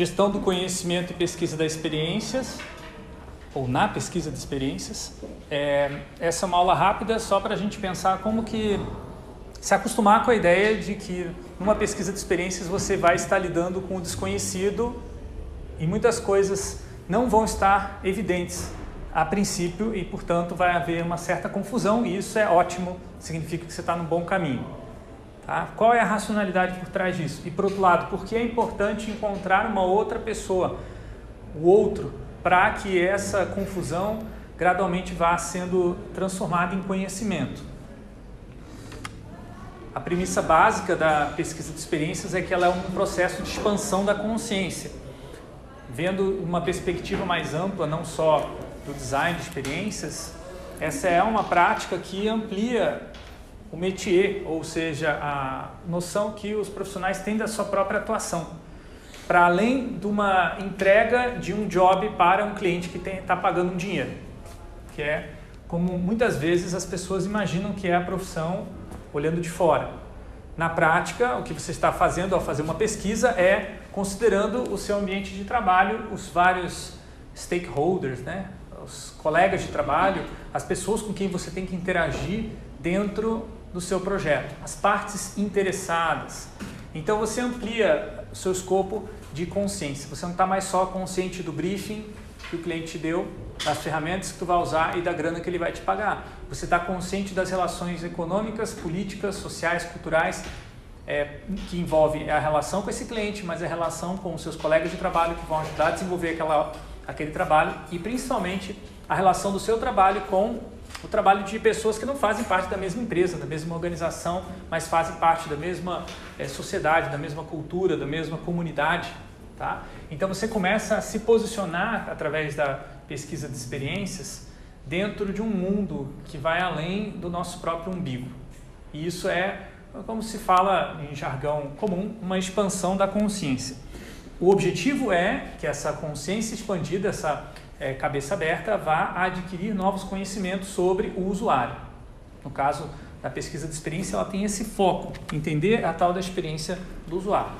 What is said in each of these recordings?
gestão do conhecimento e pesquisa das experiências, ou na pesquisa de experiências. É, essa é uma aula rápida só para a gente pensar como que se acostumar com a ideia de que numa pesquisa de experiências você vai estar lidando com o desconhecido e muitas coisas não vão estar evidentes a princípio e, portanto, vai haver uma certa confusão e isso é ótimo, significa que você está no bom caminho. Tá? Qual é a racionalidade por trás disso? E, por outro lado, por que é importante encontrar uma outra pessoa, o outro, para que essa confusão gradualmente vá sendo transformada em conhecimento? A premissa básica da pesquisa de experiências é que ela é um processo de expansão da consciência, vendo uma perspectiva mais ampla, não só do design de experiências, essa é uma prática que amplia o métier, ou seja, a noção que os profissionais têm da sua própria atuação, para além de uma entrega de um job para um cliente que está pagando um dinheiro, que é como muitas vezes as pessoas imaginam que é a profissão olhando de fora. Na prática, o que você está fazendo ao fazer uma pesquisa é considerando o seu ambiente de trabalho, os vários stakeholders, né? os colegas de trabalho, as pessoas com quem você tem que interagir dentro do seu projeto, as partes interessadas. Então você amplia o seu escopo de consciência. Você não está mais só consciente do briefing que o cliente te deu, das ferramentas que tu vai usar e da grana que ele vai te pagar. Você está consciente das relações econômicas, políticas, sociais, culturais é, que envolve a relação com esse cliente, mas a relação com os seus colegas de trabalho que vão ajudar a desenvolver aquela, aquele trabalho e principalmente a relação do seu trabalho com o trabalho de pessoas que não fazem parte da mesma empresa, da mesma organização, mas fazem parte da mesma é, sociedade, da mesma cultura, da mesma comunidade. Tá? Então você começa a se posicionar através da pesquisa de experiências dentro de um mundo que vai além do nosso próprio umbigo. E isso é, como se fala em jargão comum, uma expansão da consciência. O objetivo é que essa consciência expandida, essa é, cabeça aberta vá adquirir novos conhecimentos sobre o usuário. No caso da pesquisa de experiência, ela tem esse foco, entender a tal da experiência do usuário.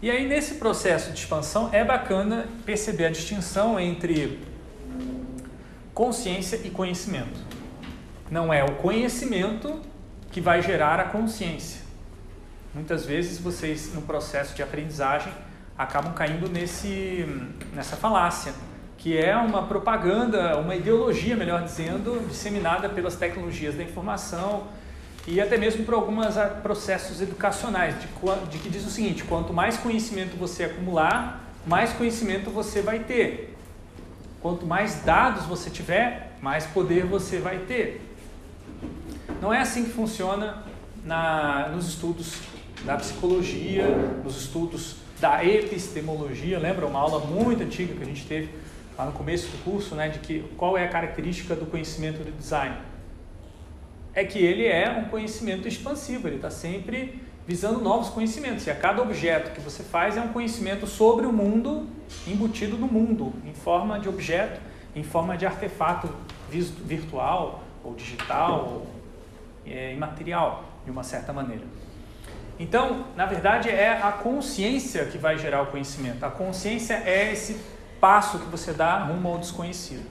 E aí, nesse processo de expansão, é bacana perceber a distinção entre consciência e conhecimento. Não é o conhecimento que vai gerar a consciência. Muitas vezes vocês, no processo de aprendizagem, acabam caindo nesse, nessa falácia que é uma propaganda, uma ideologia, melhor dizendo, disseminada pelas tecnologias da informação e até mesmo por alguns processos educacionais, de, de que diz o seguinte: quanto mais conhecimento você acumular, mais conhecimento você vai ter. Quanto mais dados você tiver, mais poder você vai ter. Não é assim que funciona na, nos estudos da psicologia, nos estudos da epistemologia. Lembra uma aula muito antiga que a gente teve lá no começo do curso, né, de que qual é a característica do conhecimento do design? É que ele é um conhecimento expansivo, ele está sempre visando novos conhecimentos. E a cada objeto que você faz é um conhecimento sobre o mundo embutido no mundo, em forma de objeto, em forma de artefato virtual ou digital ou é, imaterial, de uma certa maneira. Então, na verdade, é a consciência que vai gerar o conhecimento. A consciência é esse passo que você dá rumo ao desconhecido.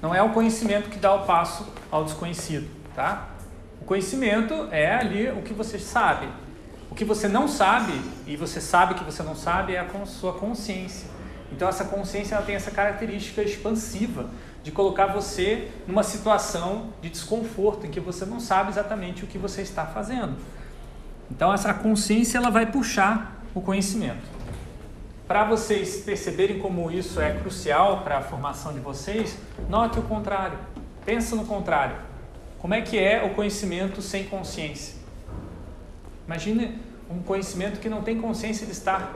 Não é o conhecimento que dá o passo ao desconhecido, tá? O conhecimento é ali o que você sabe. O que você não sabe, e você sabe que você não sabe, é a sua consciência. Então essa consciência ela tem essa característica expansiva de colocar você numa situação de desconforto em que você não sabe exatamente o que você está fazendo. Então essa consciência ela vai puxar o conhecimento. Para vocês perceberem como isso é crucial para a formação de vocês, note o contrário. Pensa no contrário. Como é que é o conhecimento sem consciência? Imagine um conhecimento que não tem consciência de estar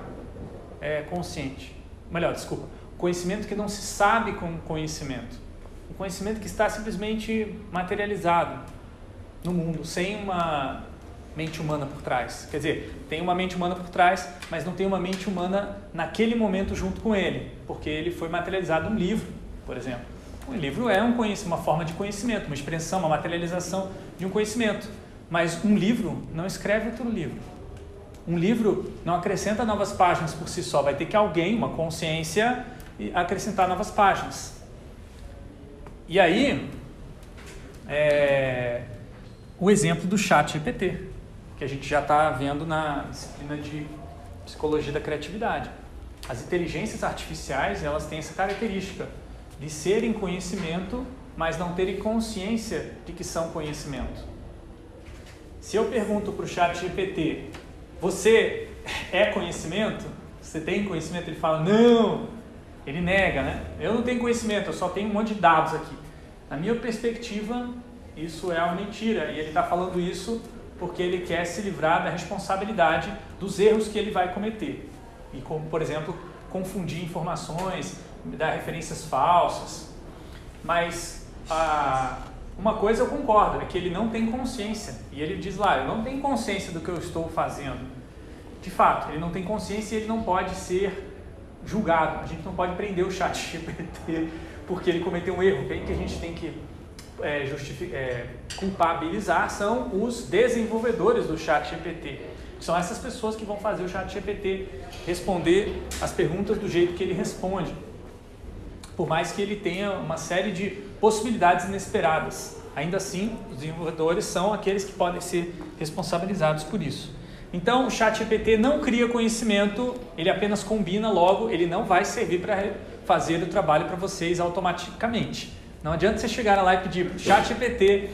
é, consciente. Melhor, desculpa. Conhecimento que não se sabe como conhecimento. Um conhecimento que está simplesmente materializado no mundo, sem uma mente humana por trás. Quer dizer, tem uma mente humana por trás, mas não tem uma mente humana naquele momento junto com ele, porque ele foi materializado num livro, por exemplo. Um livro é um uma forma de conhecimento, uma expressão, uma materialização de um conhecimento. Mas um livro não escreve outro livro. Um livro não acrescenta novas páginas por si só, vai ter que alguém, uma consciência, acrescentar novas páginas. E aí, é, o exemplo do chat GPT, que a gente já está vendo na disciplina de psicologia da criatividade. As inteligências artificiais, elas têm essa característica de serem conhecimento, mas não terem consciência de que são conhecimento. Se eu pergunto para o chat GPT, você é conhecimento? Você tem conhecimento? Ele fala, não! Ele nega, né? Eu não tenho conhecimento, eu só tenho um monte de dados aqui. Na minha perspectiva, isso é uma mentira. E ele está falando isso porque ele quer se livrar da responsabilidade dos erros que ele vai cometer. E como, por exemplo, confundir informações, dar referências falsas. Mas a, uma coisa eu concordo, é que ele não tem consciência. E ele diz lá, eu não tenho consciência do que eu estou fazendo. De fato, ele não tem consciência e ele não pode ser julgado. A gente não pode prender o chat GPT porque ele cometeu um erro. Bem que a gente tem que é, é, culpabilizar são os desenvolvedores do chat GPT. São essas pessoas que vão fazer o chat GPT responder as perguntas do jeito que ele responde. Por mais que ele tenha uma série de possibilidades inesperadas. Ainda assim, os desenvolvedores são aqueles que podem ser responsabilizados por isso. Então, o chat GPT não cria conhecimento, ele apenas combina logo, ele não vai servir para fazer o trabalho para vocês automaticamente. Não adianta você chegar lá e pedir chat GPT,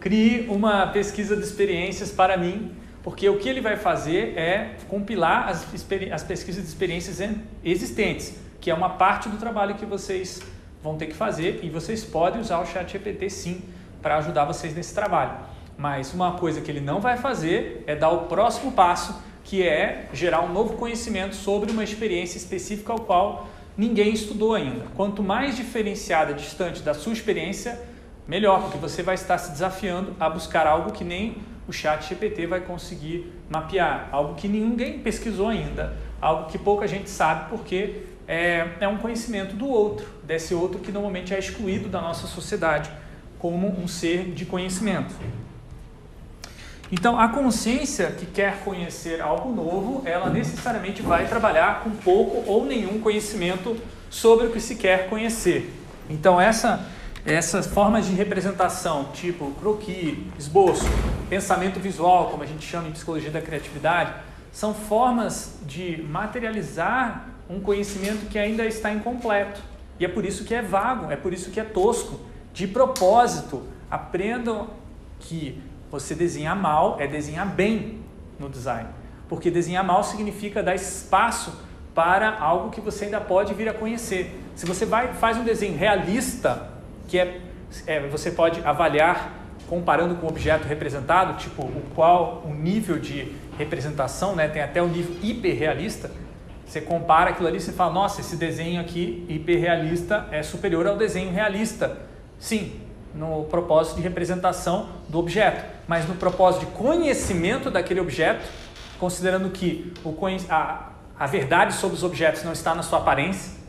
crie uma pesquisa de experiências para mim, porque o que ele vai fazer é compilar as, as pesquisas de experiências existentes, que é uma parte do trabalho que vocês vão ter que fazer e vocês podem usar o chat GPT sim para ajudar vocês nesse trabalho. Mas uma coisa que ele não vai fazer é dar o próximo passo, que é gerar um novo conhecimento sobre uma experiência específica ao qual ninguém estudou ainda. Quanto mais diferenciada, distante da sua experiência, melhor, porque você vai estar se desafiando a buscar algo que nem o chat GPT vai conseguir mapear, algo que ninguém pesquisou ainda, algo que pouca gente sabe porque é, é um conhecimento do outro, desse outro que normalmente é excluído da nossa sociedade como um ser de conhecimento. Então, a consciência que quer conhecer algo novo, ela necessariamente vai trabalhar com pouco ou nenhum conhecimento sobre o que se quer conhecer. Então, essa, essas formas de representação, tipo croquis, esboço, pensamento visual, como a gente chama em psicologia da criatividade, são formas de materializar um conhecimento que ainda está incompleto. E é por isso que é vago, é por isso que é tosco. De propósito, aprendam que você desenhar mal é desenhar bem no design. Porque desenhar mal significa dar espaço para algo que você ainda pode vir a conhecer. Se você vai, faz um desenho realista, que é, é você pode avaliar comparando com o objeto representado, tipo o qual o nível de representação, né, tem até o nível hiperrealista. Você compara aquilo ali e fala, nossa, esse desenho aqui hiperrealista é superior ao desenho realista. Sim, no propósito de representação do objeto, mas no propósito de conhecimento daquele objeto, considerando que o, a, a verdade sobre os objetos não está na sua aparência,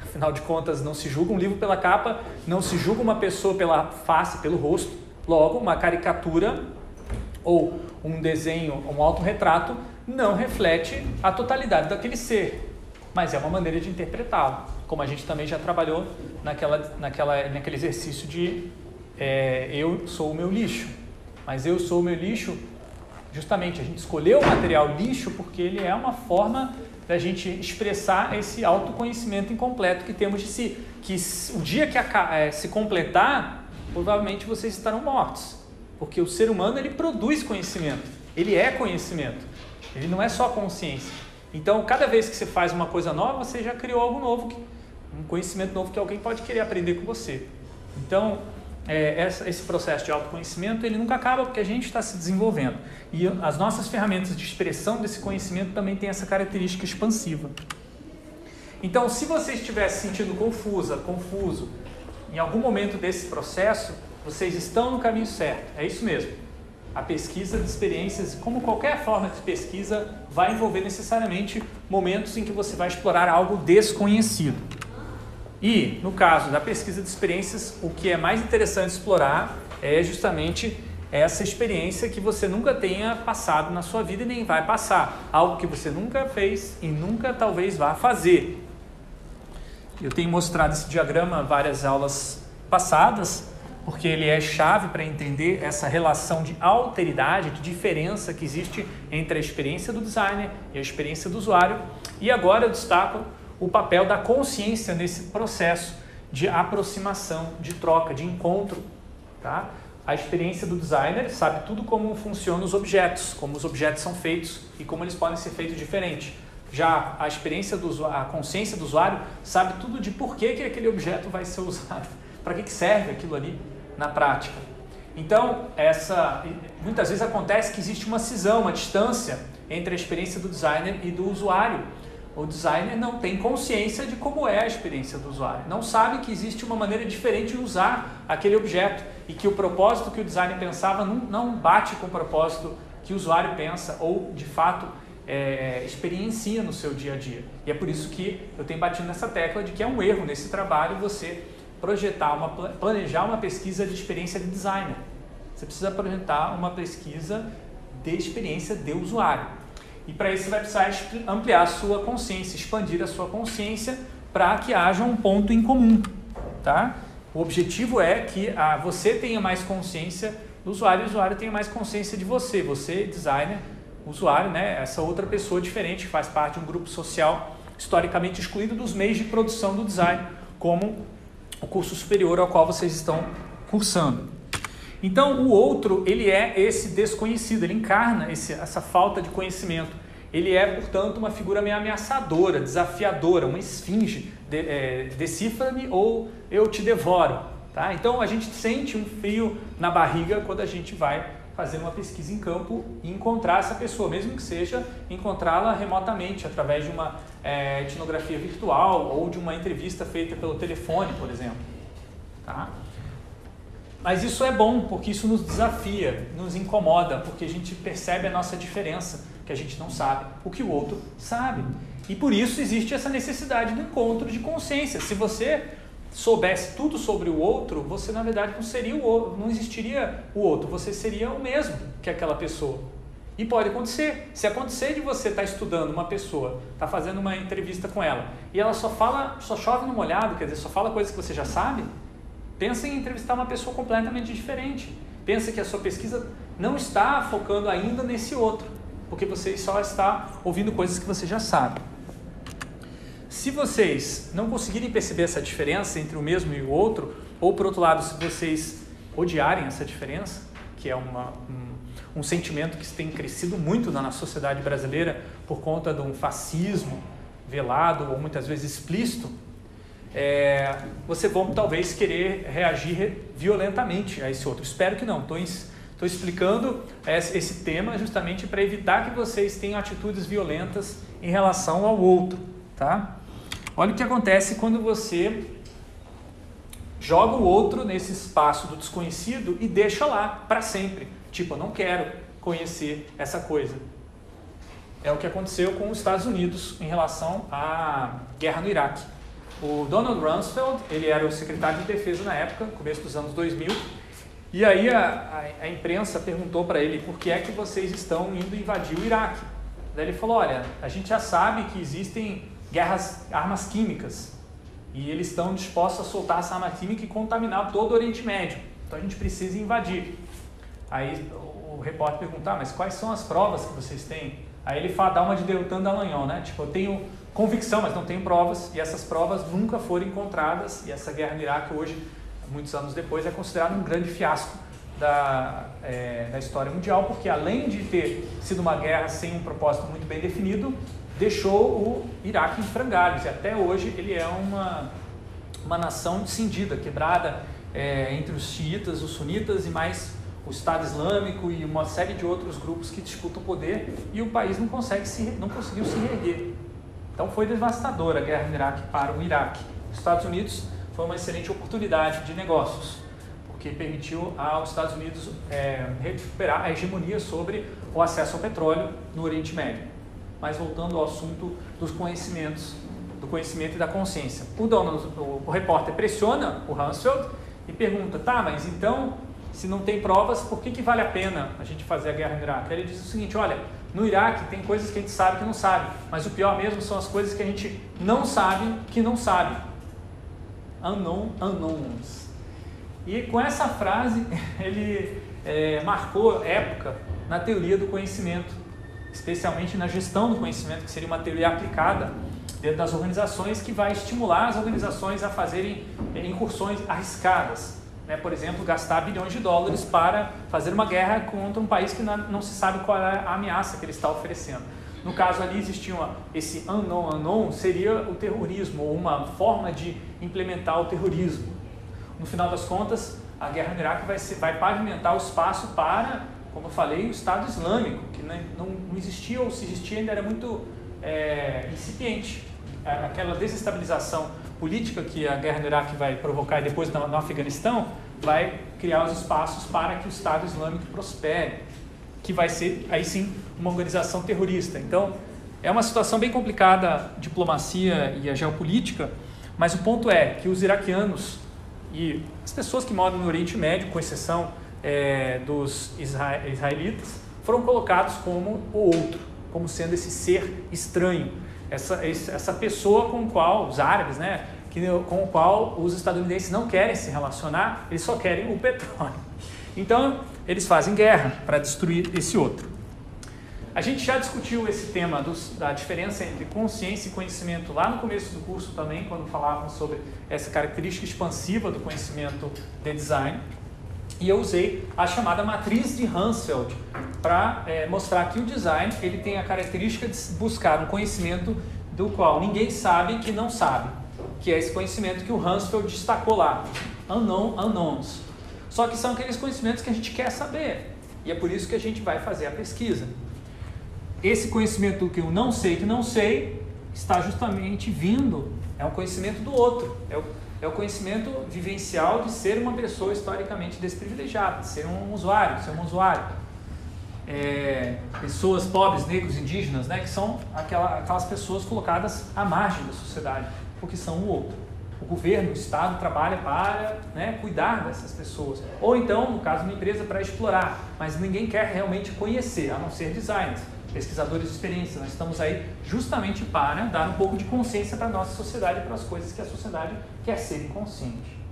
afinal de contas, não se julga um livro pela capa, não se julga uma pessoa pela face, pelo rosto, logo, uma caricatura ou um desenho, um autorretrato, não reflete a totalidade daquele ser, mas é uma maneira de interpretá-lo, como a gente também já trabalhou naquela, naquela, naquele exercício de é, eu sou o meu lixo. Mas eu sou o meu lixo, justamente a gente escolheu o material lixo porque ele é uma forma da gente expressar esse autoconhecimento incompleto que temos de si. Que o dia que a, é, se completar, provavelmente vocês estarão mortos. Porque o ser humano ele produz conhecimento, ele é conhecimento, ele não é só consciência. Então, cada vez que você faz uma coisa nova, você já criou algo novo, um conhecimento novo que alguém pode querer aprender com você. Então, é, essa, esse processo de autoconhecimento ele nunca acaba porque a gente está se desenvolvendo. E as nossas ferramentas de expressão desse conhecimento também têm essa característica expansiva. Então, se você estiver se sentindo confusa, confuso, em algum momento desse processo, vocês estão no caminho certo. É isso mesmo. A pesquisa de experiências, como qualquer forma de pesquisa, vai envolver necessariamente momentos em que você vai explorar algo desconhecido. E, no caso da pesquisa de experiências, o que é mais interessante explorar é justamente essa experiência que você nunca tenha passado na sua vida e nem vai passar. Algo que você nunca fez e nunca talvez vá fazer. Eu tenho mostrado esse diagrama várias aulas passadas, porque ele é chave para entender essa relação de alteridade, de diferença que existe entre a experiência do designer e a experiência do usuário. E agora eu destaco o papel da consciência nesse processo de aproximação, de troca, de encontro. Tá? A experiência do designer sabe tudo como funcionam os objetos, como os objetos são feitos e como eles podem ser feitos diferente. Já a experiência do usuário, a consciência do usuário sabe tudo de por que, que aquele objeto vai ser usado, para que, que serve aquilo ali na prática. Então, essa muitas vezes acontece que existe uma cisão, uma distância entre a experiência do designer e do usuário. O designer não tem consciência de como é a experiência do usuário, não sabe que existe uma maneira diferente de usar aquele objeto e que o propósito que o designer pensava não, bate com o propósito que o usuário pensa ou de fato é, experiencia no seu dia a dia. E é por isso que eu tenho batido nessa tecla de que é um erro nesse trabalho você projetar, uma, planejar uma pesquisa de experiência de designer. Você precisa projetar uma pesquisa de experiência de usuário. E para vai precisar ampliar a sua consciência, expandir a sua consciência para que haja um ponto em comum. Tá? O objetivo é que a, você tenha mais consciência do usuário e o usuário tenha mais consciência de você. Você, designer, usuário, né? essa outra pessoa diferente que faz parte de um grupo social historicamente excluído dos meios de produção do design, como o curso superior ao qual vocês estão cursando. Então, o outro, ele é esse desconhecido, ele encarna esse, essa falta de conhecimento. Ele é, portanto, uma figura meio ameaçadora, desafiadora, uma esfinge, de, é, decifra-me ou eu te devoro. Tá? Então, a gente sente um frio na barriga quando a gente vai fazer uma pesquisa em campo e encontrar essa pessoa, mesmo que seja encontrá-la remotamente, através de uma é, etnografia virtual ou de uma entrevista feita pelo telefone, por exemplo. Tá? Mas isso é bom, porque isso nos desafia, nos incomoda, porque a gente percebe a nossa diferença, que a gente não sabe o que o outro sabe. E por isso existe essa necessidade do encontro de consciência. Se você soubesse tudo sobre o outro, você na verdade não seria o outro, não existiria o outro, você seria o mesmo que aquela pessoa. E pode acontecer. Se acontecer de você estar tá estudando uma pessoa, estar tá fazendo uma entrevista com ela, e ela só fala, só chove no molhado, quer dizer, só fala coisas que você já sabe, pensa em entrevistar uma pessoa completamente diferente. Pensa que a sua pesquisa não está focando ainda nesse outro, porque você só está ouvindo coisas que você já sabe. Se vocês não conseguirem perceber essa diferença entre o mesmo e o outro, ou por outro lado, se vocês odiarem essa diferença, que é uma, um, um sentimento que tem crescido muito na sociedade brasileira por conta de um fascismo velado ou muitas vezes explícito, é, você vão talvez querer reagir violentamente a esse outro. Espero que não. Estou explicando esse tema justamente para evitar que vocês tenham atitudes violentas em relação ao outro, tá? Olha o que acontece quando você joga o outro nesse espaço do desconhecido e deixa lá para sempre. Tipo, eu não quero conhecer essa coisa. É o que aconteceu com os Estados Unidos em relação à guerra no Iraque. O Donald Rumsfeld, ele era o secretário de defesa na época, começo dos anos 2000, e aí a, a, a imprensa perguntou para ele por que é que vocês estão indo invadir o Iraque. Daí ele falou, olha, a gente já sabe que existem guerras, armas químicas. E eles estão dispostos a soltar essa arma química e contaminar todo o Oriente Médio. Então a gente precisa invadir. Aí o repórter perguntar, ah, mas quais são as provas que vocês têm? Aí ele fala, dá uma de Deltan Dallagnol, né? Tipo, eu tenho convicção, mas não tenho provas, e essas provas nunca foram encontradas, e essa guerra no Iraque hoje, muitos anos depois, é considerada um grande fiasco da, é, da história mundial, porque além de ter sido uma guerra sem um propósito muito bem definido, deixou o Iraque em frangalhos e até hoje ele é uma, uma nação cindida, quebrada é, entre os xiitas, os sunitas e mais o Estado Islâmico e uma série de outros grupos que disputam o poder e o país não consegue se, não conseguiu se reerguer. Então foi devastadora a guerra no Iraque para o Iraque. Os Estados Unidos foi uma excelente oportunidade de negócios, porque permitiu aos Estados Unidos é, recuperar a hegemonia sobre o acesso ao petróleo no Oriente Médio mas voltando ao assunto dos conhecimentos, do conhecimento e da consciência. O dono, o, o repórter pressiona o Hansfeld e pergunta, tá, mas então se não tem provas, por que, que vale a pena a gente fazer a guerra no Iraque? Ele diz o seguinte: olha, no Iraque tem coisas que a gente sabe que não sabe, mas o pior mesmo são as coisas que a gente não sabe que não sabe. Unknown unknowns. E com essa frase ele é, marcou época na teoria do conhecimento, especialmente na gestão do conhecimento, que seria uma teoria aplicada dentro das organizações que vai estimular as organizações a fazerem é, incursões arriscadas né, por exemplo, gastar bilhões de dólares para fazer uma guerra contra um país que não se sabe qual é a ameaça que ele está oferecendo. No caso ali existia uma, esse unknown unknown, seria o terrorismo, ou uma forma de implementar o terrorismo. No final das contas, a guerra no Iraque vai, ser, vai pavimentar o espaço para, como eu falei, o Estado Islâmico, que não, não existia, ou se existia ainda era muito é, incipiente. Aquela desestabilização política que a guerra no Iraque vai provocar e depois no, Afeganistão, vai criar os espaços para que o Estado Islâmico prospere, que vai ser aí sim uma organização terrorista. Então, é uma situação bem complicada a diplomacia e a geopolítica, mas o ponto é que os iraquianos e as pessoas que moram no Oriente Médio, com exceção é, dos israelitas, foram colocados como o outro, como sendo esse ser estranho, essa, essa pessoa com qual os árabes, né, que, com o qual os estadunidenses não querem se relacionar, eles só querem o petróleo. Então, eles fazem guerra para destruir esse outro. A gente já discutiu esse tema dos, da diferença entre consciência e conhecimento lá no começo do curso também, quando falávamos sobre essa característica expansiva do conhecimento de design. E eu usei a chamada matriz de Hansfeld para é, mostrar que o design ele tem a característica de buscar um conhecimento do qual ninguém sabe que não sabe, que é esse conhecimento que o Hansfeld destacou lá, unknown unknowns. Só que são aqueles conhecimentos que a gente quer saber e é por isso que a gente vai fazer a pesquisa. Esse conhecimento que eu não sei que não sei está justamente vindo, é um conhecimento do outro, é o é o conhecimento vivencial de ser uma pessoa historicamente desprivilegiada, de ser um usuário, de ser um usuário. É, pessoas pobres, negros, indígenas, né, que são aquela, aquelas pessoas colocadas à margem da sociedade, porque são o outro. O governo, o Estado trabalha para né, cuidar dessas pessoas. Ou então, no caso de uma empresa, para explorar, mas ninguém quer realmente conhecer, a não ser designers pesquisadores de experiência. Nós estamos aí justamente para dar um pouco de consciência para a nossa sociedade para as coisas que a sociedade quer ser inconsciente.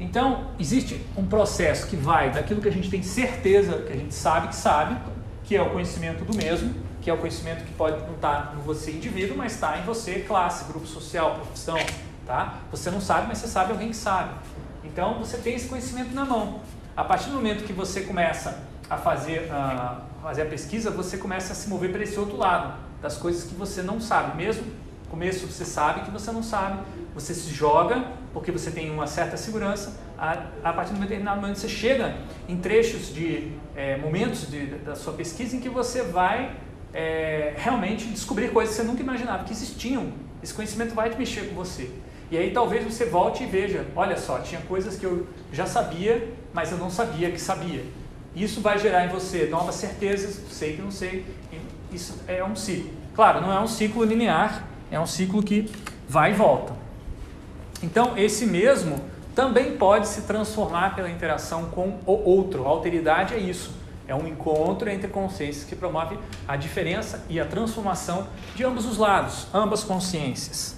Então, existe um processo que vai daquilo que a gente tem certeza, que a gente sabe que sabe, que é o conhecimento do mesmo, que é o conhecimento que pode não estar em você indivíduo, mas está em você classe, grupo social, profissão, tá? Você não sabe, mas você sabe alguém que sabe. Então, você tem esse conhecimento na mão. A partir do momento que você começa a fazer, a fazer a pesquisa, você começa a se mover para esse outro lado, das coisas que você não sabe. Mesmo no começo você sabe que você não sabe, você se joga porque você tem uma certa segurança. A, a partir de um determinado momento você chega em trechos de é, momentos de, da sua pesquisa em que você vai é, realmente descobrir coisas que você nunca imaginava que existiam. Esse conhecimento vai mexer com você. E aí talvez você volte e veja, olha só, tinha coisas que eu já sabia, mas eu não sabia que sabia. Isso vai gerar em você novas certezas, sei que não sei. Isso é um ciclo. Claro, não é um ciclo linear, é um ciclo que vai e volta. Então, esse mesmo também pode se transformar pela interação com o outro. A alteridade é isso. É um encontro entre consciências que promove a diferença e a transformação de ambos os lados, ambas consciências.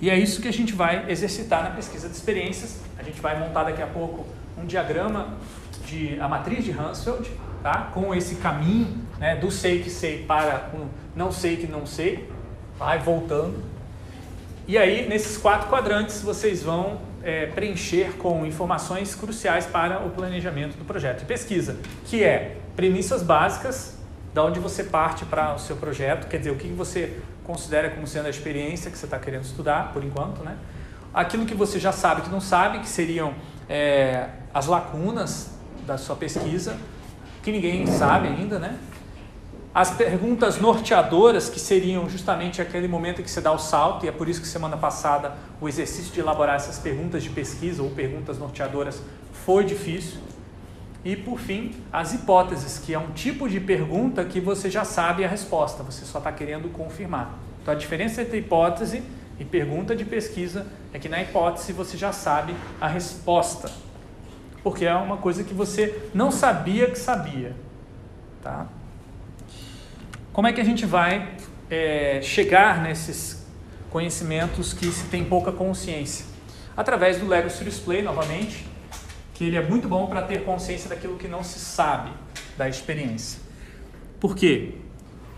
E é isso que a gente vai exercitar na pesquisa de experiências. A gente vai montar daqui a pouco um diagrama de a matriz de Hansfeld, tá? com esse caminho né, do sei que sei para o não sei que não sei, vai voltando. E aí, nesses quatro quadrantes, vocês vão é, preencher com informações cruciais para o planejamento do projeto de pesquisa, que é premissas básicas, da onde você parte para o seu projeto, quer dizer, o que você considera como sendo a experiência que você está querendo estudar, por enquanto, né? Aquilo que você já sabe que não sabe, que seriam é, as lacunas da sua pesquisa, que ninguém sabe ainda, né? As perguntas norteadoras, que seriam justamente aquele momento em que você dá o salto, e é por isso que semana passada o exercício de elaborar essas perguntas de pesquisa ou perguntas norteadoras foi difícil. E por fim, as hipóteses, que é um tipo de pergunta que você já sabe a resposta, você só está querendo confirmar. Então a diferença entre hipótese e pergunta de pesquisa é que na hipótese você já sabe a resposta. porque é uma coisa que você não sabia que sabia. Tá? Como é que a gente vai é, chegar nesses conhecimentos que se tem pouca consciência? Através do Lego Serious Play, novamente, que ele é muito bom para ter consciência daquilo que não se sabe da experiência. Por quê?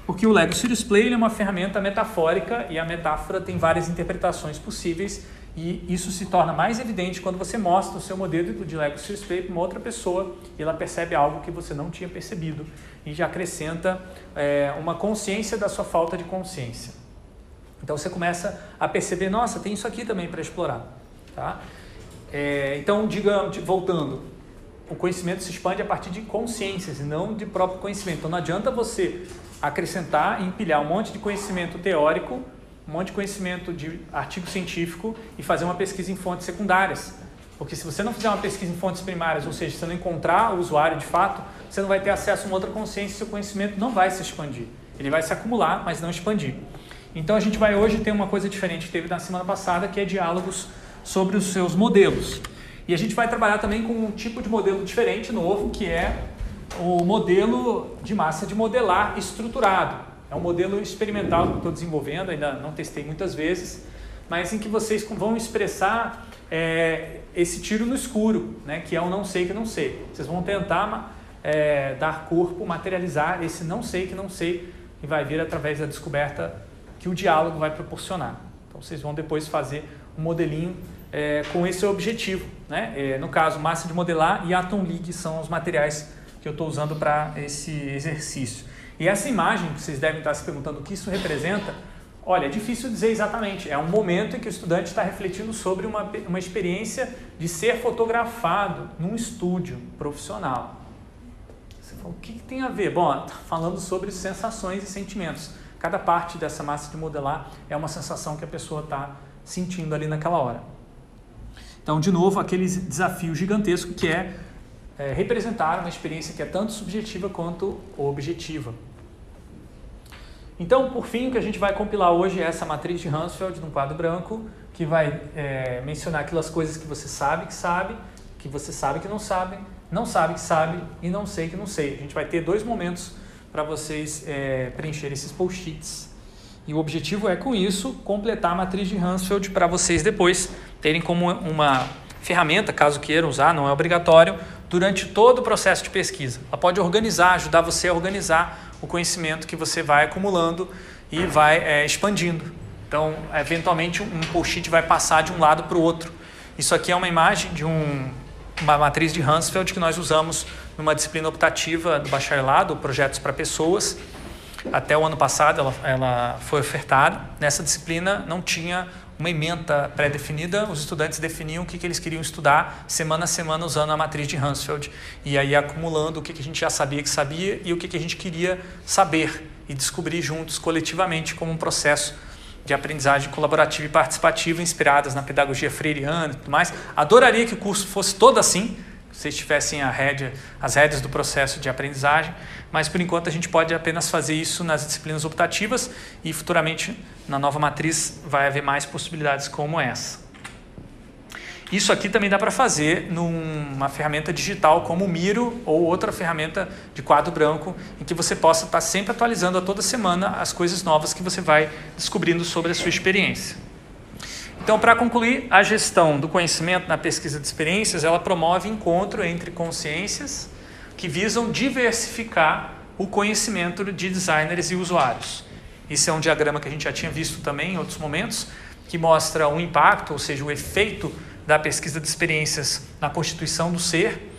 Porque o Lego Serious Play é uma ferramenta metafórica e a metáfora tem várias interpretações possíveis e isso se torna mais evidente quando você mostra o seu modelo de Lego Serious Play para uma outra pessoa e ela percebe algo que você não tinha percebido e já acrescenta é, uma consciência da sua falta de consciência. Então você começa a perceber, nossa, tem isso aqui também para explorar. Tá? É, então, diga, voltando, o conhecimento se expande a partir de consciências e não de próprio conhecimento. Então, não adianta você acrescentar e empilhar um monte de conhecimento teórico, um monte de conhecimento de artigo científico e fazer uma pesquisa em fontes secundárias. Porque se você não fizer uma pesquisa em fontes primárias, ou seja, se você não encontrar o usuário de fato, você não vai ter acesso a uma outra consciência e seu conhecimento não vai se expandir. Ele vai se acumular, mas não expandir. Então a gente vai hoje ter uma coisa diferente que teve na semana passada, que é diálogos sobre os seus modelos. E a gente vai trabalhar também com um tipo de modelo diferente, novo, que é o modelo de massa de modelar estruturado. Um modelo experimental que estou desenvolvendo, ainda não testei muitas vezes, mas em que vocês vão expressar é, esse tiro no escuro, né, que é o não sei que não sei. Vocês vão tentar é, dar corpo, materializar esse não sei que não sei, que vai vir através da descoberta que o diálogo vai proporcionar. Então vocês vão depois fazer um modelinho é, com esse objetivo. Né? É, no caso, massa de modelar e Atom League são os materiais que eu estou usando para esse exercício. E essa imagem, que vocês devem estar se perguntando o que isso representa, olha, é difícil dizer exatamente. É um momento em que o estudante está refletindo sobre uma, uma experiência de ser fotografado num estúdio profissional. Você fala, o que, que tem a ver? Bom, está falando sobre sensações e sentimentos. Cada parte dessa massa de modelar é uma sensação que a pessoa está sentindo ali naquela hora. Então, de novo, aquele desafio gigantesco que é, é representar uma experiência que é tanto subjetiva quanto objetiva. Então, por fim, o que a gente vai compilar hoje é essa matriz de Hansfeld num quadro branco, que vai é, mencionar aquelas coisas que você sabe que sabe, que você sabe que não sabe, não sabe que sabe e não sei que não sei. A gente vai ter dois momentos para vocês é, preencherem esses post-its. E o objetivo é, com isso, completar a matriz de Hansfeld para vocês depois terem como uma ferramenta, caso queiram usar, não é obrigatório, durante todo o processo de pesquisa. Ela pode organizar, ajudar você a organizar o conhecimento que você vai acumulando e vai é, expandindo. Então, eventualmente, um post-it vai passar de um lado para o outro. Isso aqui é uma imagem de um, uma matriz de Hansfeld que nós usamos numa disciplina optativa do bacharelado, Projetos para Pessoas. Até o ano passado ela, ela foi ofertada. Nessa disciplina não tinha uma ementa pré-definida, os estudantes definiam o que, que eles queriam estudar semana a semana usando a matriz de Hansfeld e aí acumulando o que, que a gente já sabia que sabia e o que, que a gente queria saber e descobrir juntos, coletivamente, como um processo de aprendizagem colaborativa e participativa inspiradas na pedagogia freiriana e tudo mais. Adoraria que o curso fosse todo assim, vocês tivessem rédea, as rédeas do processo de aprendizagem, mas por enquanto a gente pode apenas fazer isso nas disciplinas optativas e futuramente na nova matriz vai haver mais possibilidades como essa. Isso aqui também dá para fazer numa ferramenta digital como o Miro ou outra ferramenta de quadro branco, em que você possa estar sempre atualizando a toda semana as coisas novas que você vai descobrindo sobre a sua experiência. Então, para concluir, a gestão do conhecimento na pesquisa de experiências, ela promove encontro entre consciências que visam diversificar o conhecimento de designers e usuários. Isso é um diagrama que a gente já tinha visto também em outros momentos, que mostra o impacto, ou seja, o efeito da pesquisa de experiências na constituição do ser.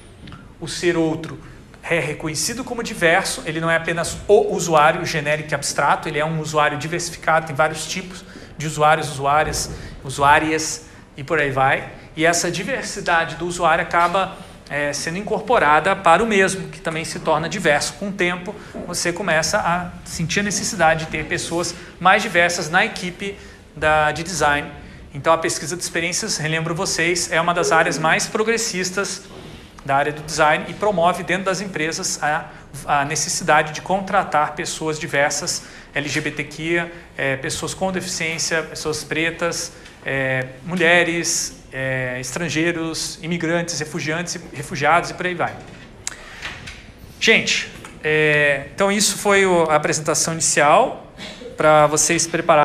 O ser outro é reconhecido como diverso, ele não é apenas o usuário genérico e abstrato, ele é um usuário diversificado, tem vários tipos de usuários, usuárias, usuárias e por aí vai. E essa diversidade do usuário acaba é, sendo incorporada para o mesmo, que também se torna diverso. Com o tempo, você começa a sentir a necessidade de ter pessoas mais diversas na equipe da, de design. Então, a pesquisa de experiências, relembro vocês, é uma das áreas mais progressistas da área do design e promove dentro das empresas a, a necessidade de contratar pessoas diversas, LGBTQIA, é, pessoas com deficiência, pessoas pretas, é, mulheres, é, estrangeiros, imigrantes, refugiantes, refugiados e por aí vai. Gente, é, então isso foi a apresentação inicial para vocês prepararem.